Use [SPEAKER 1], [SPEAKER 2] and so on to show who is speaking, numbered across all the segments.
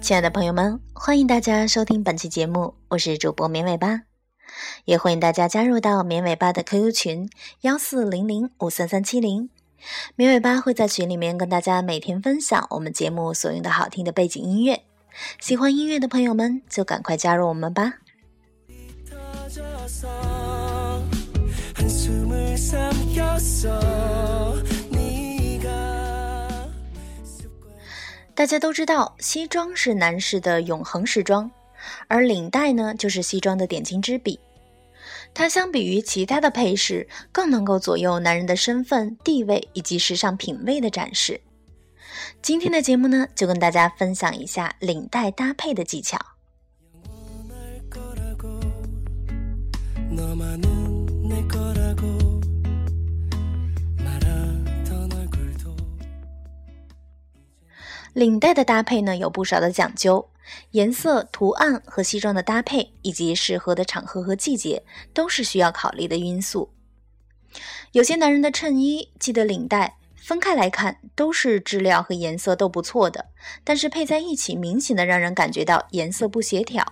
[SPEAKER 1] 亲爱的朋友们，欢迎大家收听本期节目，我是主播绵尾巴，也欢迎大家加入到绵尾巴的 QQ 群幺四零零五三三七零，绵尾巴会在群里面跟大家每天分享我们节目所用的好听的背景音乐，喜欢音乐的朋友们就赶快加入我们吧。大家都知道，西装是男士的永恒时装，而领带呢，就是西装的点睛之笔。它相比于其他的配饰，更能够左右男人的身份地位以及时尚品味的展示。今天的节目呢，就跟大家分享一下领带搭配的技巧。领带的搭配呢有不少的讲究，颜色、图案和西装的搭配，以及适合的场合和季节，都是需要考虑的因素。有些男人的衬衣系的领带分开来看都是质量和颜色都不错的，但是配在一起，明显的让人感觉到颜色不协调，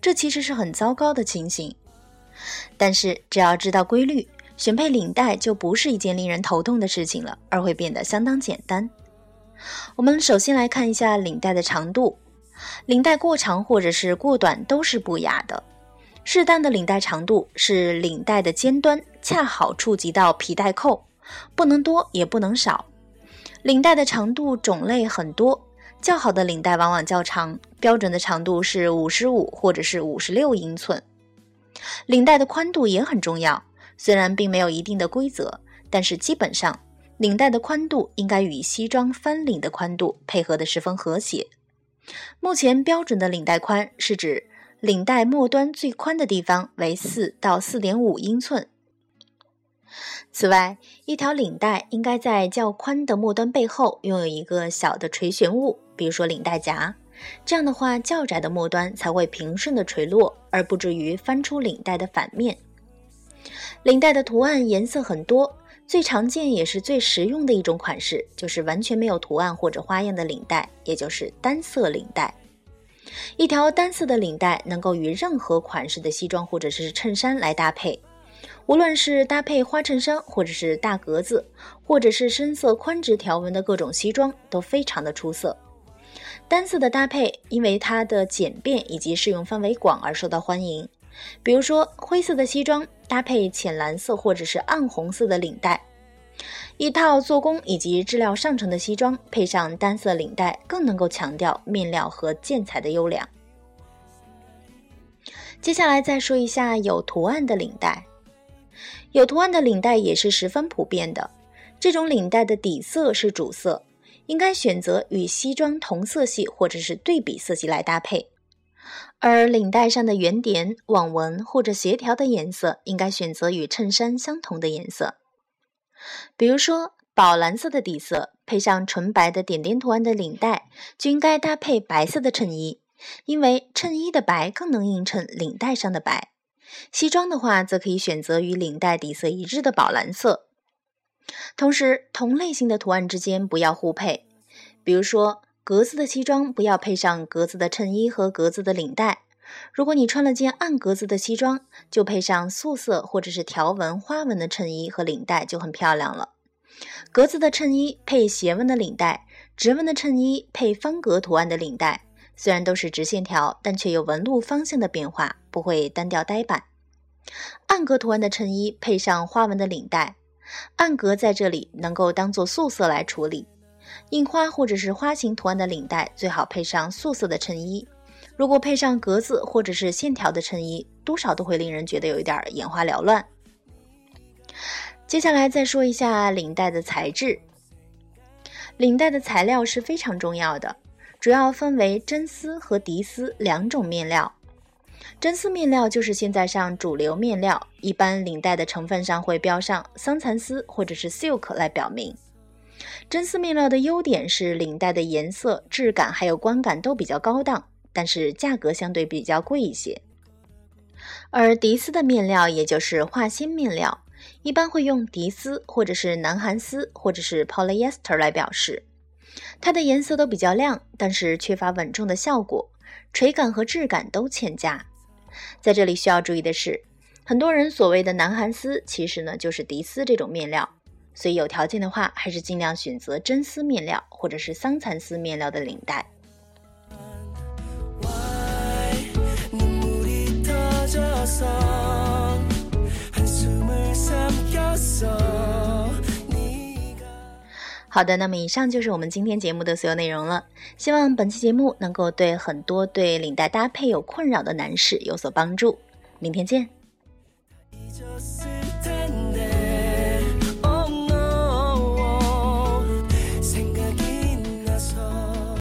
[SPEAKER 1] 这其实是很糟糕的情形。但是只要知道规律，选配领带就不是一件令人头痛的事情了，而会变得相当简单。我们首先来看一下领带的长度，领带过长或者是过短都是不雅的。适当的领带长度是领带的尖端恰好触及到皮带扣，不能多也不能少。领带的长度种类很多，较好的领带往往较长，标准的长度是五十五或者是五十六英寸。领带的宽度也很重要，虽然并没有一定的规则，但是基本上。领带的宽度应该与西装翻领的宽度配合的十分和谐。目前标准的领带宽是指领带末端最宽的地方为四到四点五英寸。此外，一条领带应该在较宽的末端背后拥有一个小的垂悬物，比如说领带夹。这样的话，较窄的末端才会平顺的垂落，而不至于翻出领带的反面。领带的图案颜色很多。最常见也是最实用的一种款式，就是完全没有图案或者花样的领带，也就是单色领带。一条单色的领带能够与任何款式的西装或者是衬衫来搭配，无论是搭配花衬衫，或者是大格子，或者是深色宽直条纹的各种西装，都非常的出色。单色的搭配，因为它的简便以及适用范围广而受到欢迎。比如说，灰色的西装搭配浅蓝色或者是暗红色的领带，一套做工以及质量上乘的西装配上单色领带，更能够强调面料和建材的优良。接下来再说一下有图案的领带，有图案的领带也是十分普遍的。这种领带的底色是主色，应该选择与西装同色系或者是对比色系来搭配。而领带上的圆点、网纹或者协调的颜色，应该选择与衬衫相同的颜色。比如说，宝蓝色的底色配上纯白的点点图案的领带，就应该搭配白色的衬衣，因为衬衣的白更能映衬领带上的白。西装的话，则可以选择与领带底色一致的宝蓝色。同时，同类型的图案之间不要互配，比如说。格子的西装不要配上格子的衬衣和格子的领带。如果你穿了件暗格子的西装，就配上素色或者是条纹、花纹的衬衣和领带就很漂亮了。格子的衬衣配斜纹的领带，直纹的衬衣配方格图案的领带，虽然都是直线条，但却有纹路方向的变化，不会单调呆板。暗格图案的衬衣配上花纹的领带，暗格在这里能够当做素色来处理。印花或者是花形图案的领带最好配上素色的衬衣，如果配上格子或者是线条的衬衣，多少都会令人觉得有一点眼花缭乱。接下来再说一下领带的材质，领带的材料是非常重要的，主要分为真丝和涤丝两种面料。真丝面料就是现在上主流面料，一般领带的成分上会标上桑蚕丝或者是 silk 来表明。真丝面料的优点是领带的颜色、质感还有观感都比较高档，但是价格相对比较贵一些。而涤丝的面料，也就是化纤面料，一般会用涤丝或者是南韩丝或者是 polyester 来表示。它的颜色都比较亮，但是缺乏稳重的效果，垂感和质感都欠佳。在这里需要注意的是，很多人所谓的南韩丝，其实呢就是涤丝这种面料。所以有条件的话，还是尽量选择真丝面料或者是桑蚕丝面料的领带。好的，那么以上就是我们今天节目的所有内容了。希望本期节目能够对很多对领带搭配有困扰的男士有所帮助。明天见。